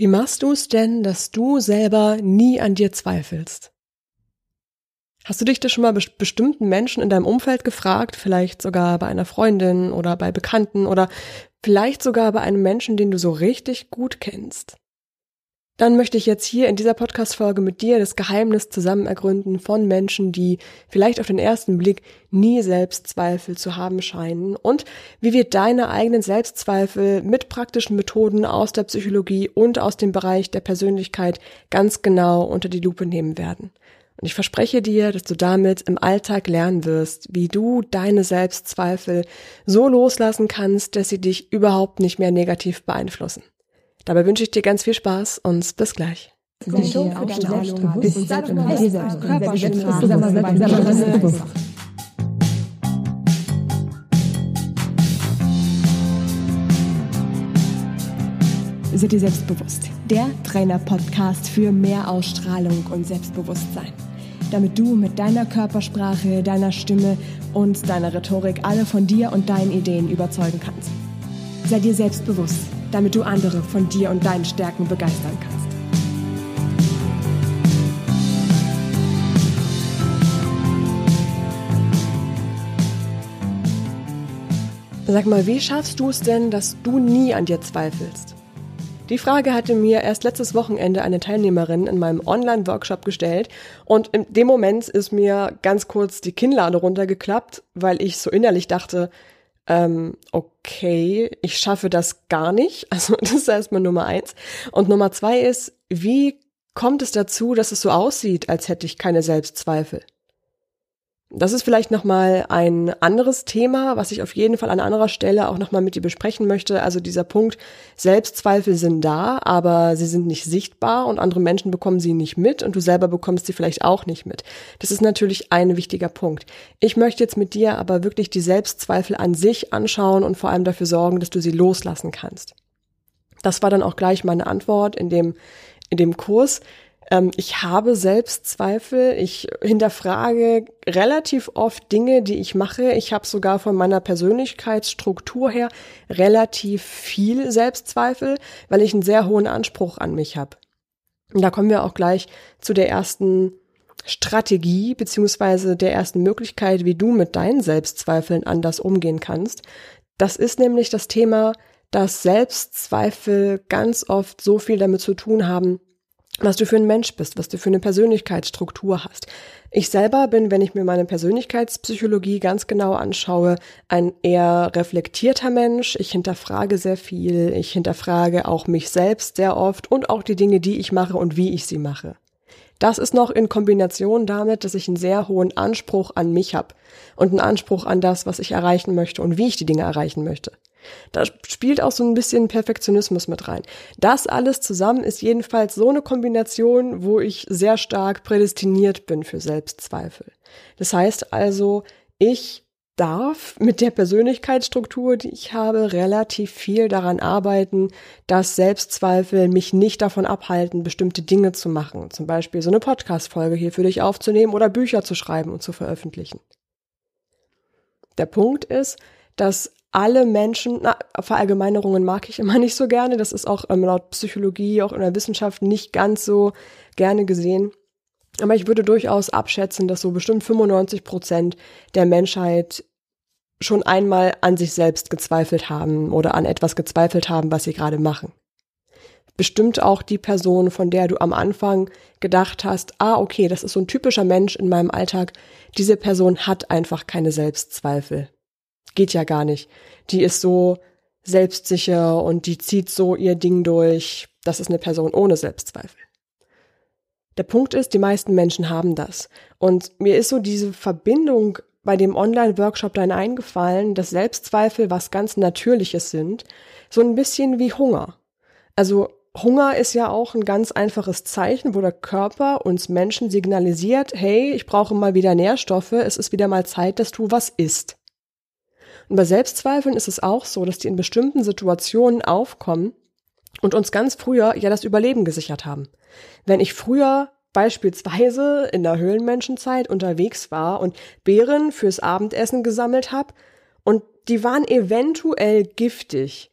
Wie machst du es denn, dass du selber nie an dir zweifelst? Hast du dich das schon mal be bestimmten Menschen in deinem Umfeld gefragt, vielleicht sogar bei einer Freundin oder bei Bekannten oder vielleicht sogar bei einem Menschen, den du so richtig gut kennst? Dann möchte ich jetzt hier in dieser Podcast-Folge mit dir das Geheimnis zusammen ergründen von Menschen, die vielleicht auf den ersten Blick nie Selbstzweifel zu haben scheinen und wie wir deine eigenen Selbstzweifel mit praktischen Methoden aus der Psychologie und aus dem Bereich der Persönlichkeit ganz genau unter die Lupe nehmen werden. Und ich verspreche dir, dass du damit im Alltag lernen wirst, wie du deine Selbstzweifel so loslassen kannst, dass sie dich überhaupt nicht mehr negativ beeinflussen. Dabei wünsche ich dir ganz viel Spaß und bis gleich. Seid ihr selbstbewusst? Der Trainer-Podcast für mehr Ausstrahlung und Selbstbewusstsein. Damit du mit deiner Körpersprache, deiner Stimme und deiner Rhetorik alle von dir und deinen Ideen überzeugen kannst. Sei dir selbstbewusst damit du andere von dir und deinen Stärken begeistern kannst. Sag mal, wie schaffst du es denn, dass du nie an dir zweifelst? Die Frage hatte mir erst letztes Wochenende eine Teilnehmerin in meinem Online-Workshop gestellt und in dem Moment ist mir ganz kurz die Kinnlade runtergeklappt, weil ich so innerlich dachte, ähm, okay, ich schaffe das gar nicht. Also das ist erstmal Nummer eins. Und Nummer zwei ist, wie kommt es dazu, dass es so aussieht, als hätte ich keine Selbstzweifel? Das ist vielleicht nochmal ein anderes Thema, was ich auf jeden Fall an anderer Stelle auch nochmal mit dir besprechen möchte. Also dieser Punkt, Selbstzweifel sind da, aber sie sind nicht sichtbar und andere Menschen bekommen sie nicht mit und du selber bekommst sie vielleicht auch nicht mit. Das ist natürlich ein wichtiger Punkt. Ich möchte jetzt mit dir aber wirklich die Selbstzweifel an sich anschauen und vor allem dafür sorgen, dass du sie loslassen kannst. Das war dann auch gleich meine Antwort in dem, in dem Kurs. Ähm, ich habe Selbstzweifel. Ich hinterfrage relativ oft Dinge, die ich mache. Ich habe sogar von meiner Persönlichkeitsstruktur her relativ viel Selbstzweifel, weil ich einen sehr hohen Anspruch an mich habe. Und da kommen wir auch gleich zu der ersten Strategie beziehungsweise der ersten Möglichkeit, wie du mit deinen Selbstzweifeln anders umgehen kannst. Das ist nämlich das Thema, dass Selbstzweifel ganz oft so viel damit zu tun haben, was du für ein Mensch bist, was du für eine Persönlichkeitsstruktur hast. Ich selber bin, wenn ich mir meine Persönlichkeitspsychologie ganz genau anschaue, ein eher reflektierter Mensch. Ich hinterfrage sehr viel. Ich hinterfrage auch mich selbst sehr oft und auch die Dinge, die ich mache und wie ich sie mache. Das ist noch in Kombination damit, dass ich einen sehr hohen Anspruch an mich habe und einen Anspruch an das, was ich erreichen möchte und wie ich die Dinge erreichen möchte. Da spielt auch so ein bisschen Perfektionismus mit rein. Das alles zusammen ist jedenfalls so eine Kombination, wo ich sehr stark prädestiniert bin für Selbstzweifel. Das heißt also, ich darf mit der Persönlichkeitsstruktur, die ich habe, relativ viel daran arbeiten, dass Selbstzweifel mich nicht davon abhalten, bestimmte Dinge zu machen. Zum Beispiel so eine Podcast-Folge hier für dich aufzunehmen oder Bücher zu schreiben und zu veröffentlichen. Der Punkt ist, dass alle Menschen, na, Verallgemeinerungen mag ich immer nicht so gerne, das ist auch ähm, laut Psychologie, auch in der Wissenschaft nicht ganz so gerne gesehen. Aber ich würde durchaus abschätzen, dass so bestimmt 95 Prozent der Menschheit schon einmal an sich selbst gezweifelt haben oder an etwas gezweifelt haben, was sie gerade machen. Bestimmt auch die Person, von der du am Anfang gedacht hast, ah, okay, das ist so ein typischer Mensch in meinem Alltag. Diese Person hat einfach keine Selbstzweifel geht ja gar nicht. Die ist so selbstsicher und die zieht so ihr Ding durch. Das ist eine Person ohne Selbstzweifel. Der Punkt ist, die meisten Menschen haben das. Und mir ist so diese Verbindung bei dem Online-Workshop dann eingefallen, dass Selbstzweifel was ganz Natürliches sind, so ein bisschen wie Hunger. Also Hunger ist ja auch ein ganz einfaches Zeichen, wo der Körper uns Menschen signalisiert, hey, ich brauche mal wieder Nährstoffe, es ist wieder mal Zeit, dass du was isst. Und bei Selbstzweifeln ist es auch so, dass die in bestimmten Situationen aufkommen und uns ganz früher ja das Überleben gesichert haben. Wenn ich früher beispielsweise in der Höhlenmenschenzeit unterwegs war und Beeren fürs Abendessen gesammelt habe und die waren eventuell giftig,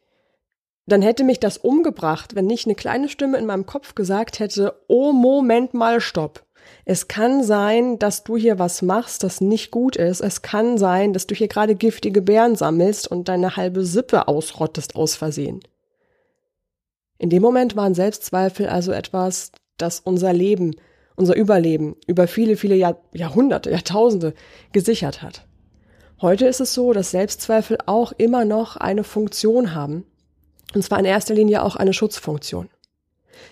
dann hätte mich das umgebracht, wenn nicht eine kleine Stimme in meinem Kopf gesagt hätte, oh Moment mal, stopp. Es kann sein, dass du hier was machst, das nicht gut ist. Es kann sein, dass du hier gerade giftige Beeren sammelst und deine halbe Sippe ausrottest aus Versehen. In dem Moment waren Selbstzweifel also etwas, das unser Leben, unser Überleben über viele, viele Jahr, Jahrhunderte, Jahrtausende gesichert hat. Heute ist es so, dass Selbstzweifel auch immer noch eine Funktion haben und zwar in erster Linie auch eine Schutzfunktion.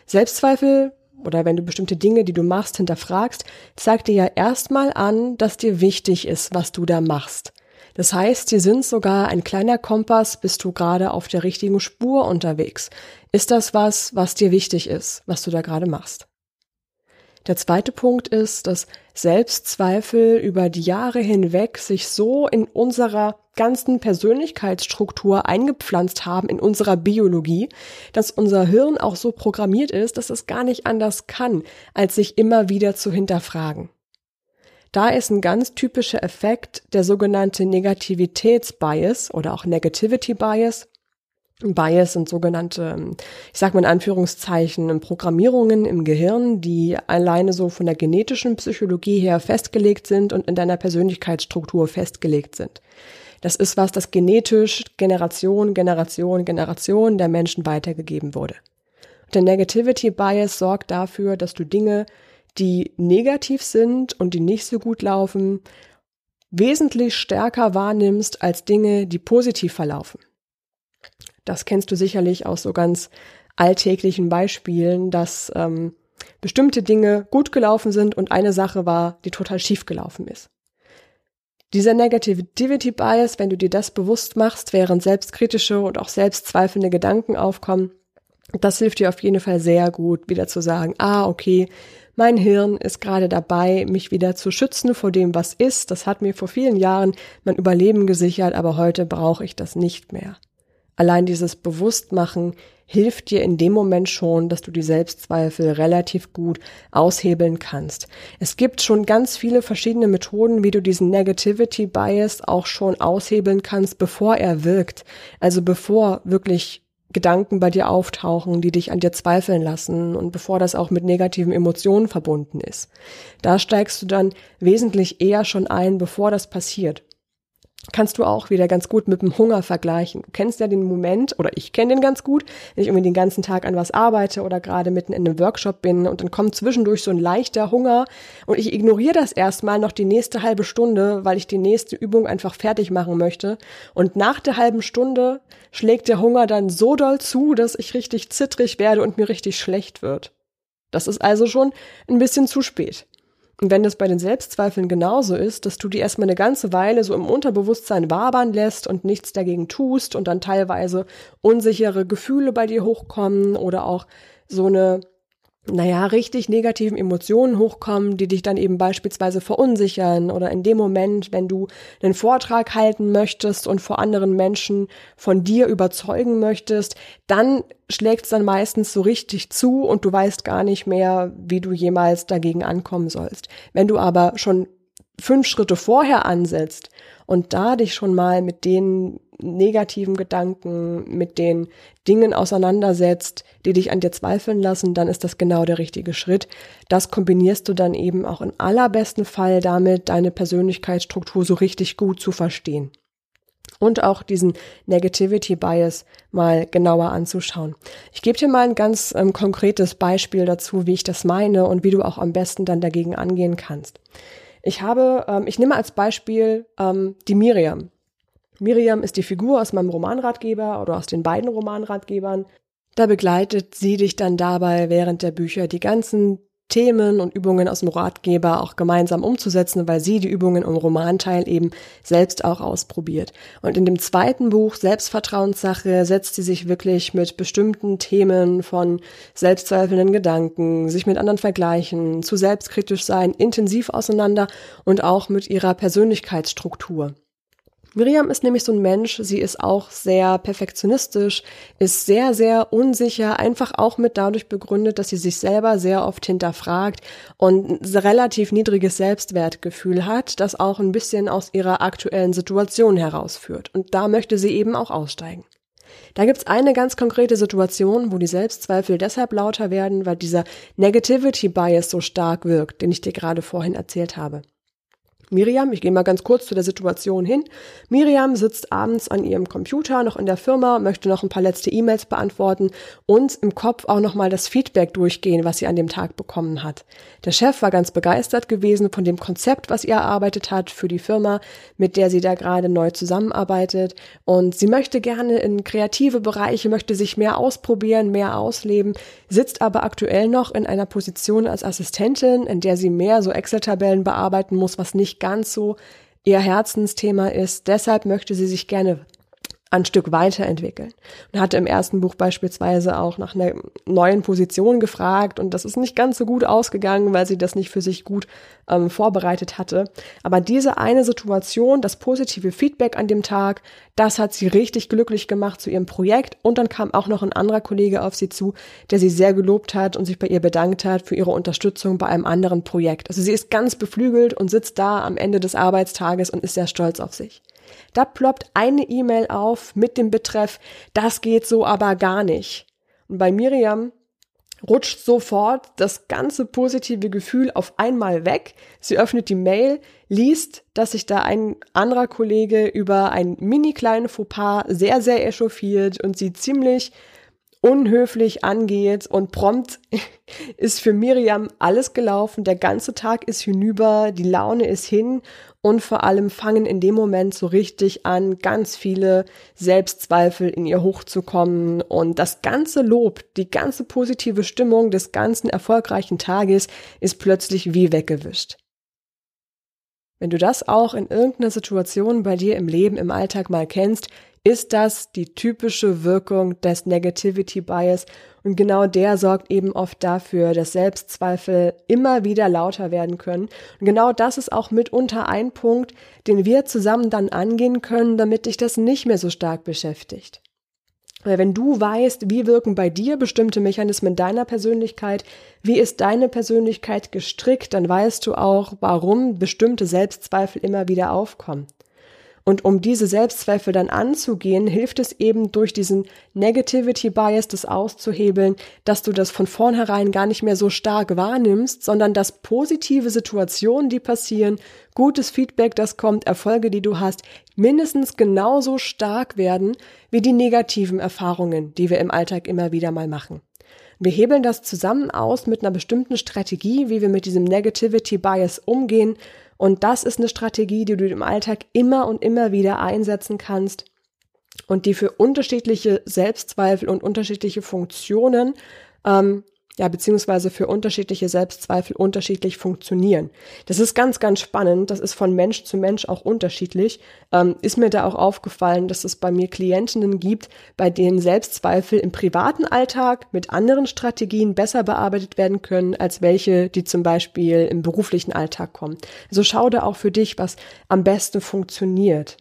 Selbstzweifel oder wenn du bestimmte Dinge, die du machst, hinterfragst, zeigt dir ja erstmal an, dass dir wichtig ist, was du da machst. Das heißt, sie sind sogar ein kleiner Kompass, bist du gerade auf der richtigen Spur unterwegs. Ist das was, was dir wichtig ist, was du da gerade machst? Der zweite Punkt ist, dass Selbstzweifel über die Jahre hinweg sich so in unserer ganzen Persönlichkeitsstruktur eingepflanzt haben, in unserer Biologie, dass unser Hirn auch so programmiert ist, dass es gar nicht anders kann, als sich immer wieder zu hinterfragen. Da ist ein ganz typischer Effekt der sogenannte Negativitätsbias oder auch Negativity Bias. Bias sind sogenannte, ähm, ich sag mal in Anführungszeichen, Programmierungen im Gehirn, die alleine so von der genetischen Psychologie her festgelegt sind und in deiner Persönlichkeitsstruktur festgelegt sind. Das ist was, das genetisch Generation, Generation, Generation der Menschen weitergegeben wurde. Der Negativity Bias sorgt dafür, dass du Dinge, die negativ sind und die nicht so gut laufen, wesentlich stärker wahrnimmst als Dinge, die positiv verlaufen. Das kennst du sicherlich aus so ganz alltäglichen Beispielen, dass ähm, bestimmte Dinge gut gelaufen sind und eine Sache war, die total schief gelaufen ist. Dieser Negativity Bias, wenn du dir das bewusst machst, während selbstkritische und auch selbstzweifelnde Gedanken aufkommen, das hilft dir auf jeden Fall sehr gut, wieder zu sagen, ah, okay, mein Hirn ist gerade dabei, mich wieder zu schützen vor dem, was ist. Das hat mir vor vielen Jahren mein Überleben gesichert, aber heute brauche ich das nicht mehr. Allein dieses Bewusstmachen hilft dir in dem Moment schon, dass du die Selbstzweifel relativ gut aushebeln kannst. Es gibt schon ganz viele verschiedene Methoden, wie du diesen Negativity Bias auch schon aushebeln kannst, bevor er wirkt. Also bevor wirklich Gedanken bei dir auftauchen, die dich an dir zweifeln lassen und bevor das auch mit negativen Emotionen verbunden ist. Da steigst du dann wesentlich eher schon ein, bevor das passiert kannst du auch wieder ganz gut mit dem Hunger vergleichen. Du kennst ja den Moment, oder ich kenne den ganz gut, wenn ich irgendwie den ganzen Tag an was arbeite oder gerade mitten in einem Workshop bin und dann kommt zwischendurch so ein leichter Hunger und ich ignoriere das erstmal noch die nächste halbe Stunde, weil ich die nächste Übung einfach fertig machen möchte. Und nach der halben Stunde schlägt der Hunger dann so doll zu, dass ich richtig zittrig werde und mir richtig schlecht wird. Das ist also schon ein bisschen zu spät. Und wenn das bei den Selbstzweifeln genauso ist, dass du die erstmal eine ganze Weile so im Unterbewusstsein wabern lässt und nichts dagegen tust und dann teilweise unsichere Gefühle bei dir hochkommen oder auch so eine naja, richtig negativen Emotionen hochkommen, die dich dann eben beispielsweise verunsichern oder in dem Moment, wenn du einen Vortrag halten möchtest und vor anderen Menschen von dir überzeugen möchtest, dann schlägt es dann meistens so richtig zu und du weißt gar nicht mehr, wie du jemals dagegen ankommen sollst. Wenn du aber schon fünf Schritte vorher ansetzt und da dich schon mal mit den negativen Gedanken, mit den Dingen auseinandersetzt, die dich an dir zweifeln lassen, dann ist das genau der richtige Schritt. Das kombinierst du dann eben auch im allerbesten Fall damit, deine Persönlichkeitsstruktur so richtig gut zu verstehen. Und auch diesen Negativity Bias mal genauer anzuschauen. Ich gebe dir mal ein ganz ähm, konkretes Beispiel dazu, wie ich das meine und wie du auch am besten dann dagegen angehen kannst. Ich habe, ähm, ich nehme als Beispiel ähm, die Miriam. Miriam ist die Figur aus meinem Romanratgeber oder aus den beiden Romanratgebern. Da begleitet sie dich dann dabei, während der Bücher die ganzen Themen und Übungen aus dem Ratgeber auch gemeinsam umzusetzen, weil sie die Übungen im Romanteil eben selbst auch ausprobiert. Und in dem zweiten Buch Selbstvertrauenssache setzt sie sich wirklich mit bestimmten Themen von selbstzweifelnden Gedanken, sich mit anderen vergleichen, zu selbstkritisch sein, intensiv auseinander und auch mit ihrer Persönlichkeitsstruktur. Miriam ist nämlich so ein Mensch, sie ist auch sehr perfektionistisch, ist sehr, sehr unsicher, einfach auch mit dadurch begründet, dass sie sich selber sehr oft hinterfragt und ein relativ niedriges Selbstwertgefühl hat, das auch ein bisschen aus ihrer aktuellen Situation herausführt. Und da möchte sie eben auch aussteigen. Da gibt's eine ganz konkrete Situation, wo die Selbstzweifel deshalb lauter werden, weil dieser Negativity Bias so stark wirkt, den ich dir gerade vorhin erzählt habe. Miriam, ich gehe mal ganz kurz zu der Situation hin. Miriam sitzt abends an ihrem Computer noch in der Firma, möchte noch ein paar letzte E-Mails beantworten und im Kopf auch noch mal das Feedback durchgehen, was sie an dem Tag bekommen hat. Der Chef war ganz begeistert gewesen von dem Konzept, was ihr erarbeitet hat für die Firma, mit der sie da gerade neu zusammenarbeitet und sie möchte gerne in kreative Bereiche, möchte sich mehr ausprobieren, mehr ausleben, sitzt aber aktuell noch in einer Position als Assistentin, in der sie mehr so Excel-Tabellen bearbeiten muss, was nicht ganz so ihr Herzensthema ist. Deshalb möchte sie sich gerne ein Stück weiterentwickeln. Und hatte im ersten Buch beispielsweise auch nach einer neuen Position gefragt und das ist nicht ganz so gut ausgegangen, weil sie das nicht für sich gut ähm, vorbereitet hatte. Aber diese eine Situation, das positive Feedback an dem Tag, das hat sie richtig glücklich gemacht zu ihrem Projekt und dann kam auch noch ein anderer Kollege auf sie zu, der sie sehr gelobt hat und sich bei ihr bedankt hat für ihre Unterstützung bei einem anderen Projekt. Also sie ist ganz beflügelt und sitzt da am Ende des Arbeitstages und ist sehr stolz auf sich. Da ploppt eine E-Mail auf mit dem Betreff, das geht so aber gar nicht. Und bei Miriam rutscht sofort das ganze positive Gefühl auf einmal weg. Sie öffnet die Mail, liest, dass sich da ein anderer Kollege über ein mini kleinen Fauxpas sehr, sehr echauffiert und sie ziemlich unhöflich angeht und prompt ist für Miriam alles gelaufen, der ganze Tag ist hinüber, die Laune ist hin und vor allem fangen in dem Moment so richtig an, ganz viele Selbstzweifel in ihr hochzukommen und das ganze Lob, die ganze positive Stimmung des ganzen erfolgreichen Tages ist plötzlich wie weggewischt. Wenn du das auch in irgendeiner Situation bei dir im Leben, im Alltag mal kennst, ist das die typische Wirkung des Negativity Bias und genau der sorgt eben oft dafür, dass Selbstzweifel immer wieder lauter werden können. Und genau das ist auch mitunter ein Punkt, den wir zusammen dann angehen können, damit dich das nicht mehr so stark beschäftigt. Weil wenn du weißt, wie wirken bei dir bestimmte Mechanismen deiner Persönlichkeit, wie ist deine Persönlichkeit gestrickt, dann weißt du auch, warum bestimmte Selbstzweifel immer wieder aufkommen. Und um diese Selbstzweifel dann anzugehen, hilft es eben durch diesen Negativity Bias das auszuhebeln, dass du das von vornherein gar nicht mehr so stark wahrnimmst, sondern dass positive Situationen, die passieren, gutes Feedback, das kommt, Erfolge, die du hast, mindestens genauso stark werden wie die negativen Erfahrungen, die wir im Alltag immer wieder mal machen. Wir hebeln das zusammen aus mit einer bestimmten Strategie, wie wir mit diesem Negativity Bias umgehen und das ist eine Strategie, die du im Alltag immer und immer wieder einsetzen kannst und die für unterschiedliche Selbstzweifel und unterschiedliche Funktionen ähm, ja, beziehungsweise für unterschiedliche Selbstzweifel unterschiedlich funktionieren. Das ist ganz, ganz spannend. Das ist von Mensch zu Mensch auch unterschiedlich. Ähm, ist mir da auch aufgefallen, dass es bei mir Klientinnen gibt, bei denen Selbstzweifel im privaten Alltag mit anderen Strategien besser bearbeitet werden können, als welche, die zum Beispiel im beruflichen Alltag kommen. Also schau da auch für dich, was am besten funktioniert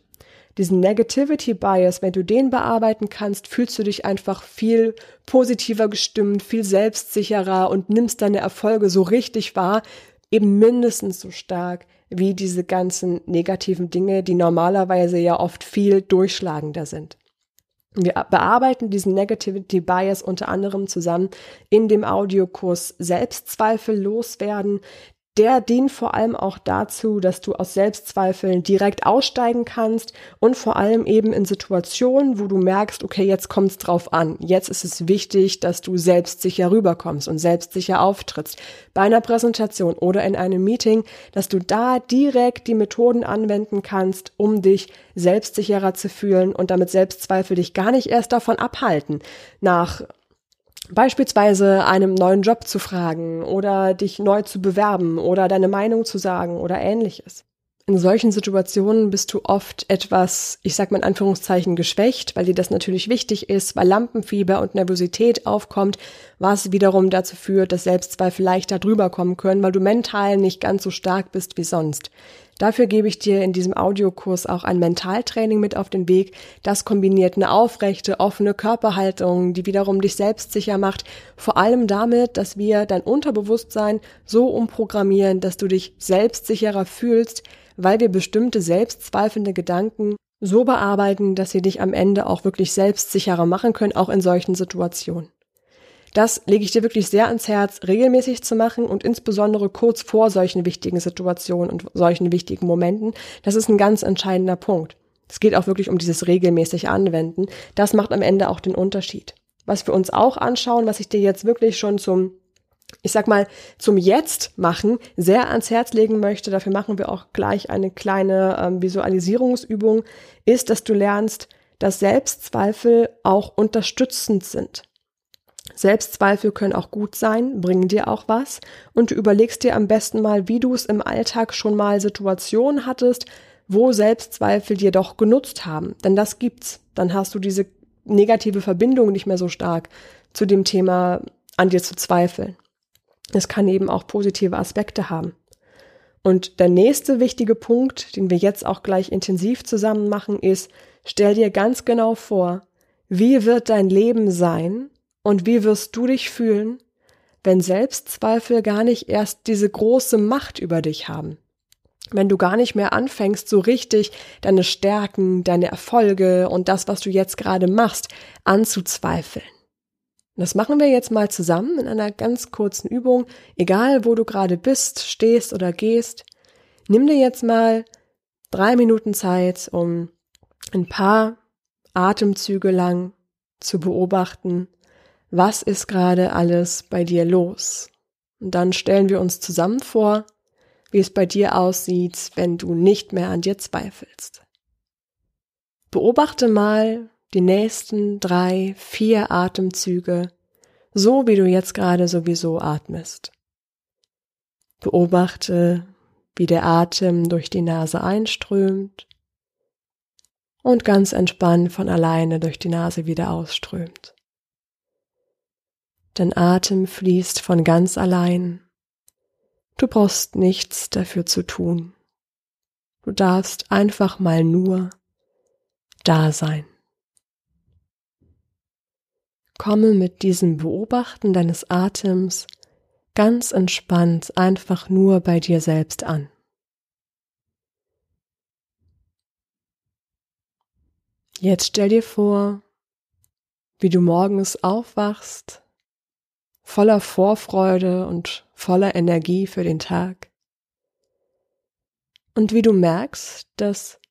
diesen Negativity Bias, wenn du den bearbeiten kannst, fühlst du dich einfach viel positiver gestimmt, viel selbstsicherer und nimmst deine Erfolge so richtig wahr, eben mindestens so stark wie diese ganzen negativen Dinge, die normalerweise ja oft viel durchschlagender sind. Wir bearbeiten diesen Negativity Bias unter anderem zusammen in dem Audiokurs Selbstzweifel loswerden, der dient vor allem auch dazu, dass du aus Selbstzweifeln direkt aussteigen kannst und vor allem eben in Situationen, wo du merkst, okay, jetzt kommt es drauf an. Jetzt ist es wichtig, dass du selbstsicher rüberkommst und selbstsicher auftrittst. Bei einer Präsentation oder in einem Meeting, dass du da direkt die Methoden anwenden kannst, um dich selbstsicherer zu fühlen und damit Selbstzweifel dich gar nicht erst davon abhalten, nach beispielsweise einem neuen Job zu fragen oder dich neu zu bewerben oder deine Meinung zu sagen oder ähnliches. In solchen Situationen bist du oft etwas, ich sag mal in Anführungszeichen, geschwächt, weil dir das natürlich wichtig ist, weil Lampenfieber und Nervosität aufkommt, was wiederum dazu führt, dass Selbstzweifel leichter drüber kommen können, weil du mental nicht ganz so stark bist wie sonst. Dafür gebe ich dir in diesem Audiokurs auch ein Mentaltraining mit auf den Weg. Das kombiniert eine aufrechte, offene Körperhaltung, die wiederum dich selbstsicher macht. Vor allem damit, dass wir dein Unterbewusstsein so umprogrammieren, dass du dich selbstsicherer fühlst, weil wir bestimmte selbstzweifelnde Gedanken so bearbeiten, dass sie dich am Ende auch wirklich selbstsicherer machen können, auch in solchen Situationen. Das lege ich dir wirklich sehr ans Herz, regelmäßig zu machen und insbesondere kurz vor solchen wichtigen Situationen und solchen wichtigen Momenten. Das ist ein ganz entscheidender Punkt. Es geht auch wirklich um dieses regelmäßig Anwenden. Das macht am Ende auch den Unterschied. Was wir uns auch anschauen, was ich dir jetzt wirklich schon zum ich sag mal, zum Jetzt machen sehr ans Herz legen möchte, dafür machen wir auch gleich eine kleine ähm, Visualisierungsübung, ist, dass du lernst, dass Selbstzweifel auch unterstützend sind. Selbstzweifel können auch gut sein, bringen dir auch was und du überlegst dir am besten mal, wie du es im Alltag schon mal Situationen hattest, wo Selbstzweifel dir doch genutzt haben. Denn das gibt's. Dann hast du diese negative Verbindung nicht mehr so stark zu dem Thema an dir zu zweifeln. Es kann eben auch positive Aspekte haben. Und der nächste wichtige Punkt, den wir jetzt auch gleich intensiv zusammen machen, ist, stell dir ganz genau vor, wie wird dein Leben sein und wie wirst du dich fühlen, wenn Selbstzweifel gar nicht erst diese große Macht über dich haben. Wenn du gar nicht mehr anfängst, so richtig deine Stärken, deine Erfolge und das, was du jetzt gerade machst, anzuzweifeln. Das machen wir jetzt mal zusammen in einer ganz kurzen Übung, egal wo du gerade bist, stehst oder gehst. Nimm dir jetzt mal drei Minuten Zeit, um ein paar Atemzüge lang zu beobachten, was ist gerade alles bei dir los. Und dann stellen wir uns zusammen vor, wie es bei dir aussieht, wenn du nicht mehr an dir zweifelst. Beobachte mal, die nächsten drei, vier Atemzüge, so wie du jetzt gerade sowieso atmest. Beobachte, wie der Atem durch die Nase einströmt und ganz entspannt von alleine durch die Nase wieder ausströmt. Dein Atem fließt von ganz allein. Du brauchst nichts dafür zu tun. Du darfst einfach mal nur da sein. Komme mit diesem Beobachten deines Atems ganz entspannt einfach nur bei dir selbst an. Jetzt stell dir vor, wie du morgens aufwachst, voller Vorfreude und voller Energie für den Tag. Und wie du merkst, dass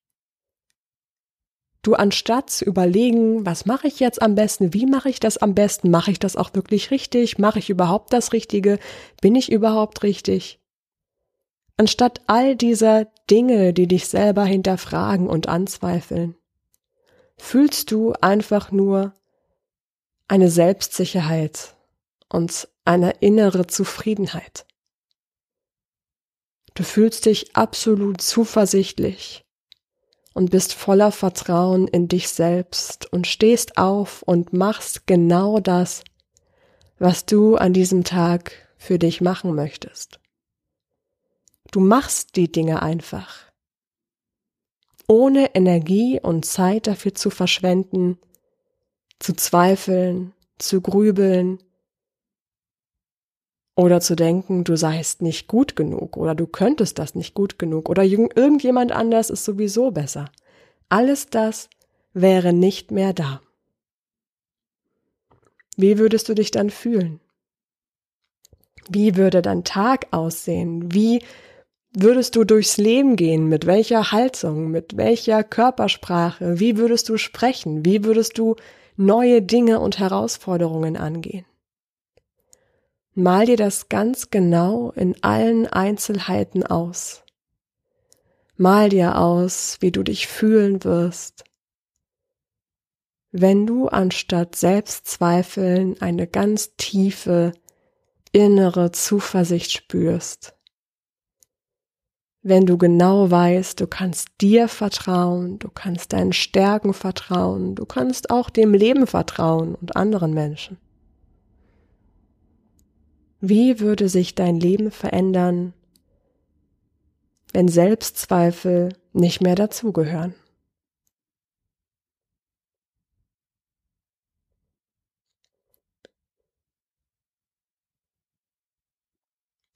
du anstatt zu überlegen, was mache ich jetzt am besten, wie mache ich das am besten, mache ich das auch wirklich richtig, mache ich überhaupt das Richtige, bin ich überhaupt richtig? Anstatt all dieser Dinge, die dich selber hinterfragen und anzweifeln, fühlst du einfach nur eine Selbstsicherheit und eine innere Zufriedenheit. Du fühlst dich absolut zuversichtlich und bist voller Vertrauen in dich selbst und stehst auf und machst genau das, was du an diesem Tag für dich machen möchtest. Du machst die Dinge einfach, ohne Energie und Zeit dafür zu verschwenden, zu zweifeln, zu grübeln oder zu denken, du seist nicht gut genug oder du könntest das nicht gut genug oder irgendjemand anders ist sowieso besser. Alles das wäre nicht mehr da. Wie würdest du dich dann fühlen? Wie würde dein Tag aussehen? Wie würdest du durchs Leben gehen? Mit welcher Haltung? Mit welcher Körpersprache? Wie würdest du sprechen? Wie würdest du neue Dinge und Herausforderungen angehen? Mal dir das ganz genau in allen Einzelheiten aus. Mal dir aus, wie du dich fühlen wirst, wenn du anstatt Selbstzweifeln eine ganz tiefe innere Zuversicht spürst. Wenn du genau weißt, du kannst dir vertrauen, du kannst deinen Stärken vertrauen, du kannst auch dem Leben vertrauen und anderen Menschen. Wie würde sich dein Leben verändern, wenn Selbstzweifel nicht mehr dazugehören?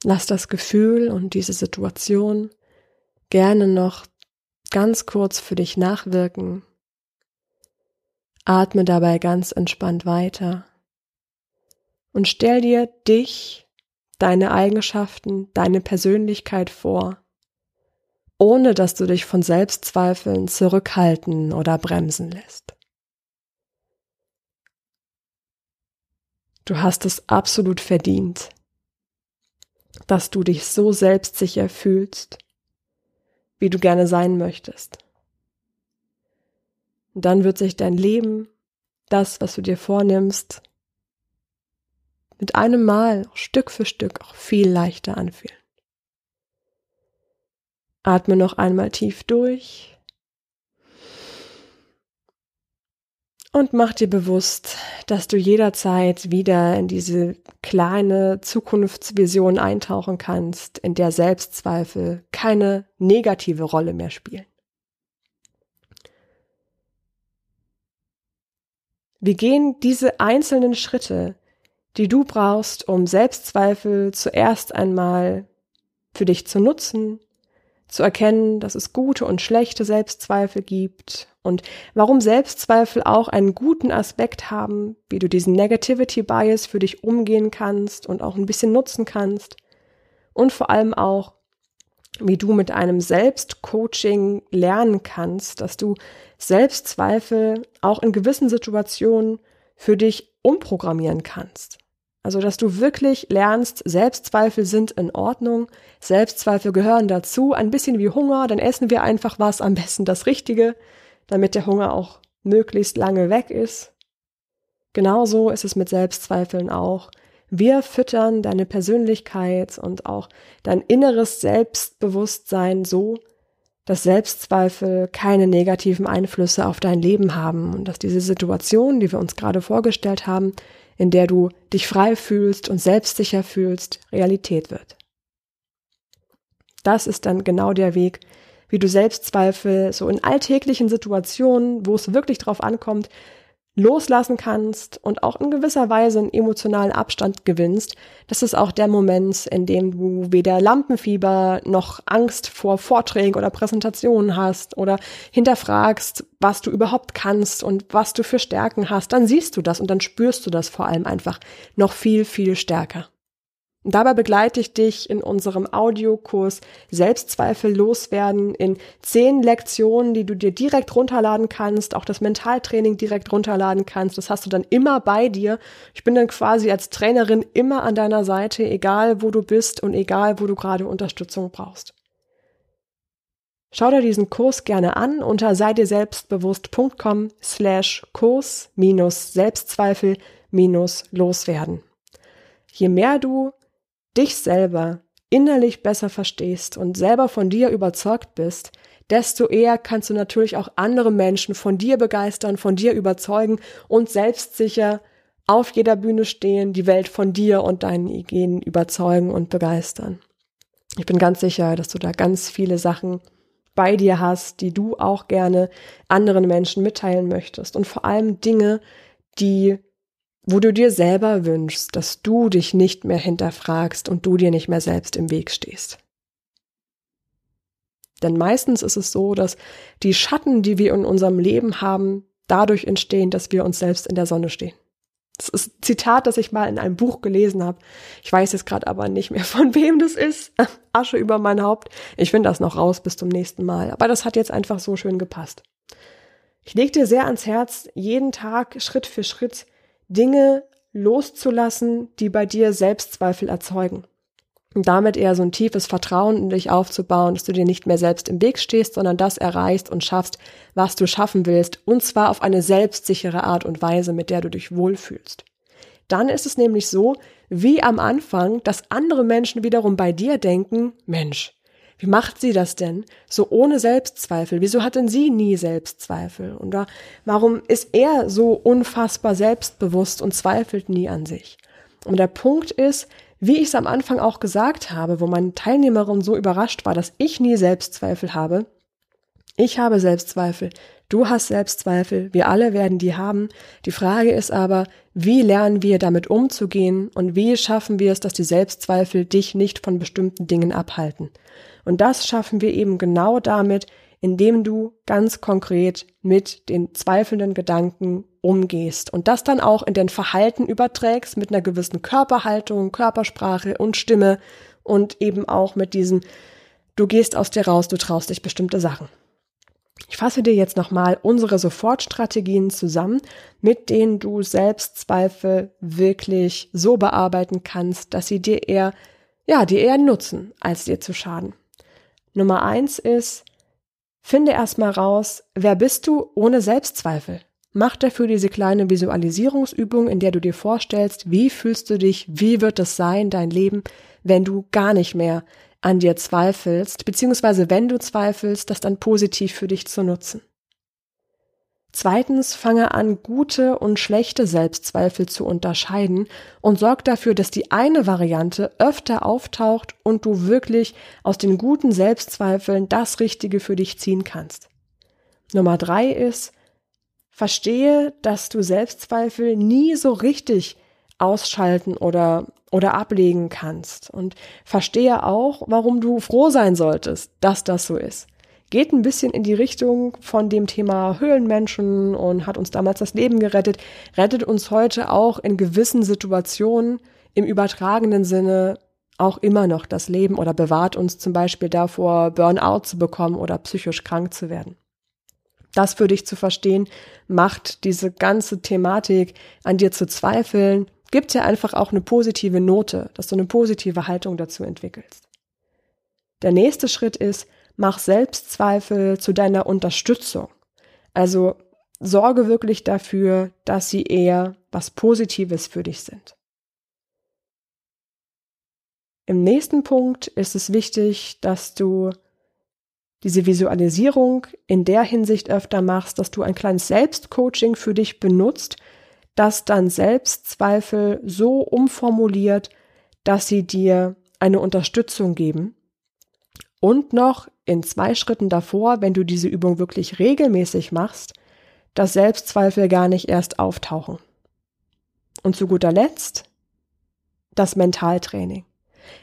Lass das Gefühl und diese Situation gerne noch ganz kurz für dich nachwirken. Atme dabei ganz entspannt weiter und stell dir dich, deine Eigenschaften, deine Persönlichkeit vor, ohne dass du dich von Selbstzweifeln zurückhalten oder bremsen lässt. Du hast es absolut verdient, dass du dich so selbstsicher fühlst, wie du gerne sein möchtest. Und dann wird sich dein Leben, das, was du dir vornimmst, mit einem Mal Stück für Stück auch viel leichter anfühlen. Atme noch einmal tief durch und mach dir bewusst, dass du jederzeit wieder in diese kleine Zukunftsvision eintauchen kannst, in der Selbstzweifel keine negative Rolle mehr spielen. Wir gehen diese einzelnen Schritte, die du brauchst, um Selbstzweifel zuerst einmal für dich zu nutzen, zu erkennen, dass es gute und schlechte Selbstzweifel gibt und warum Selbstzweifel auch einen guten Aspekt haben, wie du diesen Negativity Bias für dich umgehen kannst und auch ein bisschen nutzen kannst und vor allem auch, wie du mit einem Selbstcoaching lernen kannst, dass du Selbstzweifel auch in gewissen Situationen für dich umprogrammieren kannst. Also, dass du wirklich lernst, Selbstzweifel sind in Ordnung, Selbstzweifel gehören dazu, ein bisschen wie Hunger, dann essen wir einfach was, am besten das Richtige, damit der Hunger auch möglichst lange weg ist. Genauso ist es mit Selbstzweifeln auch. Wir füttern deine Persönlichkeit und auch dein inneres Selbstbewusstsein so, dass Selbstzweifel keine negativen Einflüsse auf dein Leben haben und dass diese Situation, die wir uns gerade vorgestellt haben, in der du dich frei fühlst und selbstsicher fühlst, Realität wird. Das ist dann genau der Weg, wie du Selbstzweifel so in alltäglichen Situationen, wo es wirklich drauf ankommt, loslassen kannst und auch in gewisser Weise einen emotionalen Abstand gewinnst, das ist auch der Moment, in dem du weder Lampenfieber noch Angst vor Vorträgen oder Präsentationen hast oder hinterfragst, was du überhaupt kannst und was du für Stärken hast, dann siehst du das und dann spürst du das vor allem einfach noch viel, viel stärker. Und dabei begleite ich dich in unserem Audiokurs Selbstzweifel loswerden in zehn Lektionen, die du dir direkt runterladen kannst, auch das Mentaltraining direkt runterladen kannst. Das hast du dann immer bei dir. Ich bin dann quasi als Trainerin immer an deiner Seite, egal wo du bist und egal wo du gerade Unterstützung brauchst. Schau dir diesen Kurs gerne an unter sei dir selbstbewusst.com slash Kurs minus Selbstzweifel minus loswerden. Je mehr du dich selber innerlich besser verstehst und selber von dir überzeugt bist, desto eher kannst du natürlich auch andere Menschen von dir begeistern, von dir überzeugen und selbstsicher auf jeder Bühne stehen, die Welt von dir und deinen Ideen überzeugen und begeistern. Ich bin ganz sicher, dass du da ganz viele Sachen bei dir hast, die du auch gerne anderen Menschen mitteilen möchtest und vor allem Dinge, die wo du dir selber wünschst, dass du dich nicht mehr hinterfragst und du dir nicht mehr selbst im Weg stehst. Denn meistens ist es so, dass die Schatten, die wir in unserem Leben haben, dadurch entstehen, dass wir uns selbst in der Sonne stehen. Das ist ein Zitat, das ich mal in einem Buch gelesen habe. Ich weiß jetzt gerade aber nicht mehr, von wem das ist. Asche über mein Haupt. Ich finde das noch raus bis zum nächsten Mal. Aber das hat jetzt einfach so schön gepasst. Ich lege dir sehr ans Herz, jeden Tag Schritt für Schritt Dinge loszulassen, die bei dir Selbstzweifel erzeugen. Und damit eher so ein tiefes Vertrauen in dich aufzubauen, dass du dir nicht mehr selbst im Weg stehst, sondern das erreichst und schaffst, was du schaffen willst, und zwar auf eine selbstsichere Art und Weise, mit der du dich wohlfühlst. Dann ist es nämlich so, wie am Anfang, dass andere Menschen wiederum bei dir denken, Mensch, wie macht sie das denn? So ohne Selbstzweifel. Wieso hat denn sie nie Selbstzweifel? Und warum ist er so unfassbar selbstbewusst und zweifelt nie an sich? Und der Punkt ist, wie ich es am Anfang auch gesagt habe, wo meine Teilnehmerin so überrascht war, dass ich nie Selbstzweifel habe. Ich habe Selbstzweifel. Du hast Selbstzweifel. Wir alle werden die haben. Die Frage ist aber, wie lernen wir damit umzugehen und wie schaffen wir es, dass die Selbstzweifel dich nicht von bestimmten Dingen abhalten? Und das schaffen wir eben genau damit, indem du ganz konkret mit den zweifelnden Gedanken umgehst und das dann auch in dein Verhalten überträgst mit einer gewissen Körperhaltung, Körpersprache und Stimme und eben auch mit diesen, du gehst aus dir raus, du traust dich bestimmte Sachen. Ich fasse dir jetzt nochmal unsere Sofortstrategien zusammen, mit denen du Selbstzweifel wirklich so bearbeiten kannst, dass sie dir eher, ja, dir eher nutzen, als dir zu schaden. Nummer eins ist, finde erstmal raus, wer bist du ohne Selbstzweifel? Mach dafür diese kleine Visualisierungsübung, in der du dir vorstellst, wie fühlst du dich, wie wird es sein, dein Leben, wenn du gar nicht mehr an dir zweifelst, beziehungsweise wenn du zweifelst, das dann positiv für dich zu nutzen. Zweitens, fange an, gute und schlechte Selbstzweifel zu unterscheiden und sorg dafür, dass die eine Variante öfter auftaucht und du wirklich aus den guten Selbstzweifeln das Richtige für dich ziehen kannst. Nummer drei ist, verstehe, dass du Selbstzweifel nie so richtig ausschalten oder oder ablegen kannst. Und verstehe auch, warum du froh sein solltest, dass das so ist. Geht ein bisschen in die Richtung von dem Thema Höhlenmenschen und hat uns damals das Leben gerettet, rettet uns heute auch in gewissen Situationen im übertragenen Sinne auch immer noch das Leben oder bewahrt uns zum Beispiel davor, Burnout zu bekommen oder psychisch krank zu werden. Das für dich zu verstehen, macht diese ganze Thematik an dir zu zweifeln gibt ja einfach auch eine positive Note, dass du eine positive Haltung dazu entwickelst. Der nächste Schritt ist, mach Selbstzweifel zu deiner Unterstützung. Also sorge wirklich dafür, dass sie eher was Positives für dich sind. Im nächsten Punkt ist es wichtig, dass du diese Visualisierung in der Hinsicht öfter machst, dass du ein kleines Selbstcoaching für dich benutzt, das dann Selbstzweifel so umformuliert, dass sie dir eine Unterstützung geben. Und noch in zwei Schritten davor, wenn du diese Übung wirklich regelmäßig machst, dass Selbstzweifel gar nicht erst auftauchen. Und zu guter Letzt das Mentaltraining.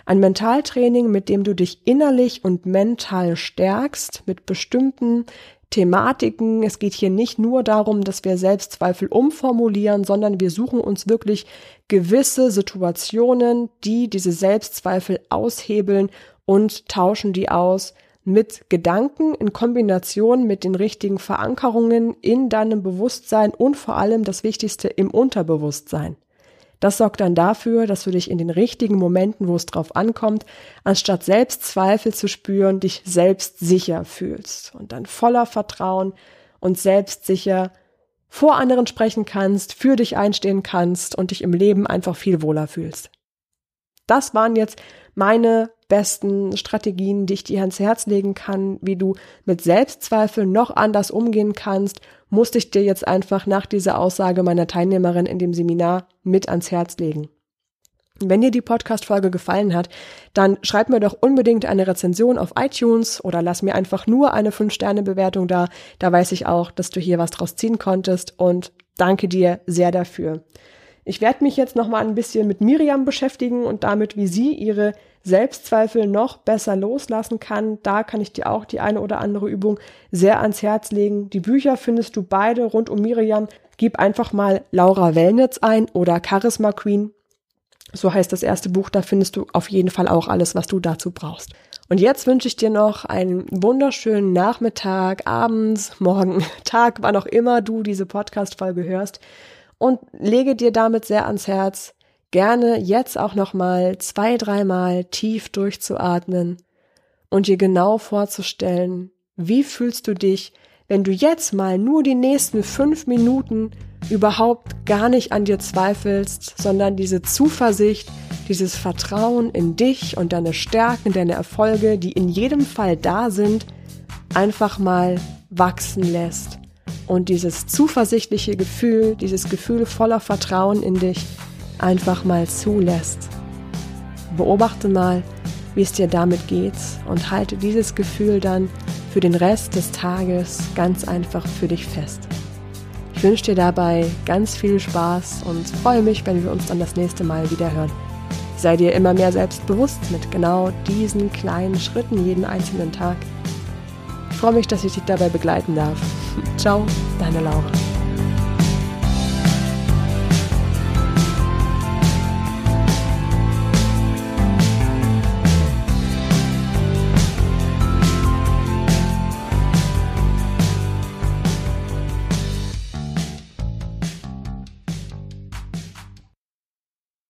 Ein Mentaltraining, mit dem du dich innerlich und mental stärkst, mit bestimmten Thematiken. Es geht hier nicht nur darum, dass wir Selbstzweifel umformulieren, sondern wir suchen uns wirklich gewisse Situationen, die diese Selbstzweifel aushebeln und tauschen die aus mit Gedanken in Kombination mit den richtigen Verankerungen in deinem Bewusstsein und vor allem das Wichtigste im Unterbewusstsein. Das sorgt dann dafür, dass du dich in den richtigen Momenten, wo es drauf ankommt, anstatt Selbstzweifel zu spüren, dich selbst sicher fühlst und dann voller Vertrauen und selbstsicher vor anderen sprechen kannst, für dich einstehen kannst und dich im Leben einfach viel wohler fühlst. Das waren jetzt meine besten Strategien, die ich dir ans Herz legen kann, wie du mit Selbstzweifeln noch anders umgehen kannst, musste ich dir jetzt einfach nach dieser Aussage meiner Teilnehmerin in dem Seminar mit ans Herz legen. Wenn dir die Podcast-Folge gefallen hat, dann schreib mir doch unbedingt eine Rezension auf iTunes oder lass mir einfach nur eine 5-Sterne-Bewertung da. Da weiß ich auch, dass du hier was draus ziehen konntest und danke dir sehr dafür. Ich werde mich jetzt noch mal ein bisschen mit Miriam beschäftigen und damit, wie sie ihre Selbstzweifel noch besser loslassen kann. Da kann ich dir auch die eine oder andere Übung sehr ans Herz legen. Die Bücher findest du beide rund um Miriam. Gib einfach mal Laura Wellnitz ein oder Charisma Queen. So heißt das erste Buch. Da findest du auf jeden Fall auch alles, was du dazu brauchst. Und jetzt wünsche ich dir noch einen wunderschönen Nachmittag, abends, morgen, Tag, wann auch immer du diese Podcast-Folge hörst und lege dir damit sehr ans Herz, gerne jetzt auch nochmal zwei, dreimal tief durchzuatmen und dir genau vorzustellen, wie fühlst du dich, wenn du jetzt mal nur die nächsten fünf Minuten überhaupt gar nicht an dir zweifelst, sondern diese Zuversicht, dieses Vertrauen in dich und deine Stärken, deine Erfolge, die in jedem Fall da sind, einfach mal wachsen lässt. Und dieses zuversichtliche Gefühl, dieses Gefühl voller Vertrauen in dich einfach mal zulässt. Beobachte mal, wie es dir damit geht und halte dieses Gefühl dann für den Rest des Tages ganz einfach für dich fest. Ich wünsche dir dabei ganz viel Spaß und freue mich, wenn wir uns dann das nächste Mal wieder hören. Sei dir immer mehr selbstbewusst mit genau diesen kleinen Schritten jeden einzelnen Tag freue mich, dass ich dich dabei begleiten darf. Ciao, deine Laura.